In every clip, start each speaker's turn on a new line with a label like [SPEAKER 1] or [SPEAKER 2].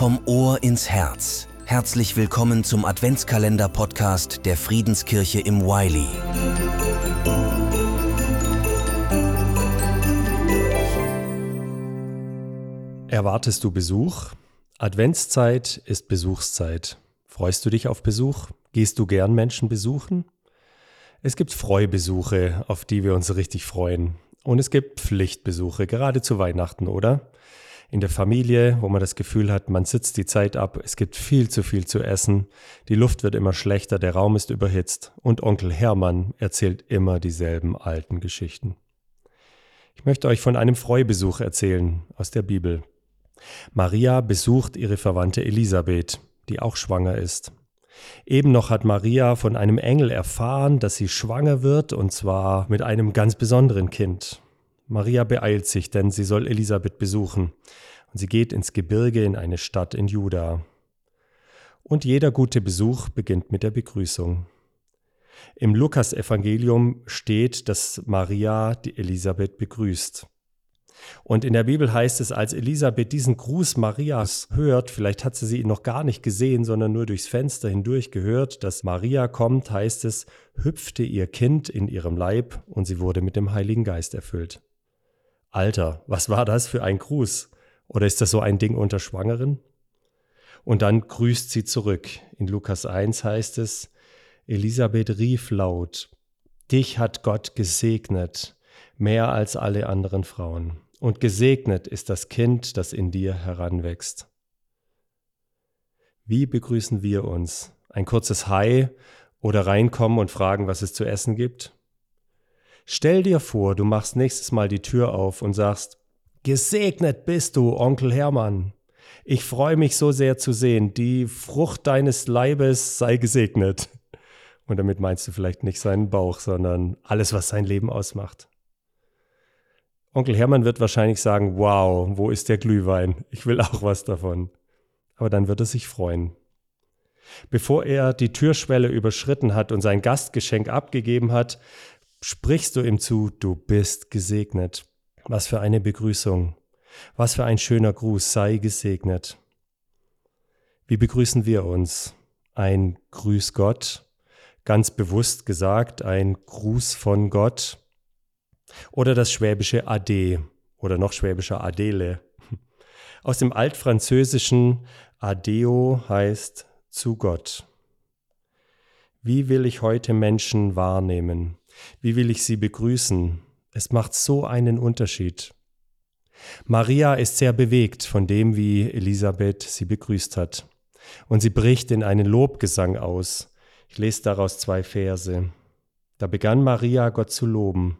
[SPEAKER 1] Vom Ohr ins Herz. Herzlich willkommen zum Adventskalender-Podcast der Friedenskirche im Wiley.
[SPEAKER 2] Erwartest du Besuch? Adventszeit ist Besuchszeit. Freust du dich auf Besuch? Gehst du gern Menschen besuchen? Es gibt Freubesuche, auf die wir uns richtig freuen. Und es gibt Pflichtbesuche, gerade zu Weihnachten, oder? In der Familie, wo man das Gefühl hat, man sitzt die Zeit ab, es gibt viel zu viel zu essen, die Luft wird immer schlechter, der Raum ist überhitzt und Onkel Hermann erzählt immer dieselben alten Geschichten. Ich möchte euch von einem Freubesuch erzählen aus der Bibel. Maria besucht ihre Verwandte Elisabeth, die auch schwanger ist. Eben noch hat Maria von einem Engel erfahren, dass sie schwanger wird, und zwar mit einem ganz besonderen Kind. Maria beeilt sich, denn sie soll Elisabeth besuchen, und sie geht ins Gebirge in eine Stadt in Juda. Und jeder gute Besuch beginnt mit der Begrüßung. Im Lukasevangelium steht, dass Maria die Elisabeth begrüßt. Und in der Bibel heißt es, als Elisabeth diesen Gruß Marias hört, vielleicht hat sie sie noch gar nicht gesehen, sondern nur durchs Fenster hindurch gehört, dass Maria kommt, heißt es, hüpfte ihr Kind in ihrem Leib und sie wurde mit dem Heiligen Geist erfüllt. Alter, was war das für ein Gruß? Oder ist das so ein Ding unter Schwangeren? Und dann grüßt sie zurück. In Lukas 1 heißt es, Elisabeth rief laut, Dich hat Gott gesegnet, mehr als alle anderen Frauen und gesegnet ist das Kind, das in dir heranwächst. Wie begrüßen wir uns? Ein kurzes Hi oder reinkommen und fragen, was es zu essen gibt? Stell dir vor, du machst nächstes Mal die Tür auf und sagst, Gesegnet bist du, Onkel Hermann. Ich freue mich so sehr zu sehen. Die Frucht deines Leibes sei gesegnet. Und damit meinst du vielleicht nicht seinen Bauch, sondern alles, was sein Leben ausmacht. Onkel Hermann wird wahrscheinlich sagen, wow, wo ist der Glühwein? Ich will auch was davon. Aber dann wird er sich freuen. Bevor er die Türschwelle überschritten hat und sein Gastgeschenk abgegeben hat, sprichst du ihm zu, du bist gesegnet. Was für eine Begrüßung. Was für ein schöner Gruß, sei gesegnet. Wie begrüßen wir uns? Ein Grüß Gott, ganz bewusst gesagt, ein Gruß von Gott, oder das schwäbische Ade oder noch schwäbischer Adele. Aus dem altfranzösischen Adeo heißt zu Gott. Wie will ich heute Menschen wahrnehmen? Wie will ich sie begrüßen? Es macht so einen Unterschied. Maria ist sehr bewegt von dem, wie Elisabeth sie begrüßt hat. Und sie bricht in einen Lobgesang aus. Ich lese daraus zwei Verse. Da begann Maria Gott zu loben.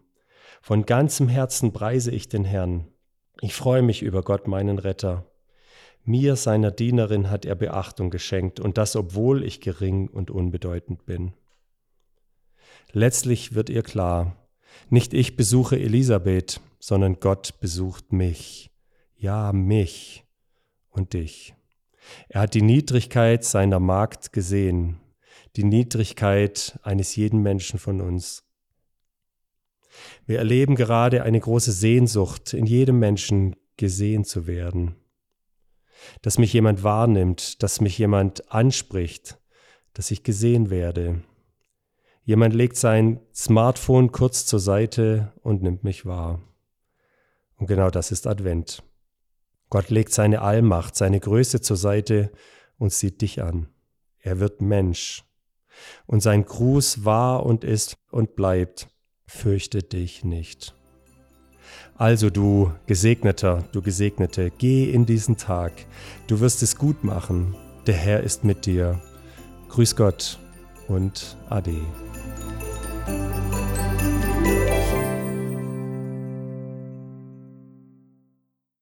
[SPEAKER 2] Von ganzem Herzen preise ich den Herrn. Ich freue mich über Gott, meinen Retter. Mir, seiner Dienerin, hat er Beachtung geschenkt, und das, obwohl ich gering und unbedeutend bin. Letztlich wird ihr klar, nicht ich besuche Elisabeth, sondern Gott besucht mich, ja mich und dich. Er hat die Niedrigkeit seiner Magd gesehen, die Niedrigkeit eines jeden Menschen von uns. Wir erleben gerade eine große Sehnsucht in jedem Menschen gesehen zu werden. Dass mich jemand wahrnimmt, dass mich jemand anspricht, dass ich gesehen werde. Jemand legt sein Smartphone kurz zur Seite und nimmt mich wahr. Und genau das ist Advent. Gott legt seine Allmacht, seine Größe zur Seite und sieht dich an. Er wird Mensch. Und sein Gruß war und ist und bleibt fürchte dich nicht. Also du Gesegneter, du Gesegnete, geh in diesen Tag, du wirst es gut machen, der Herr ist mit dir. Grüß Gott und Ade. Bye.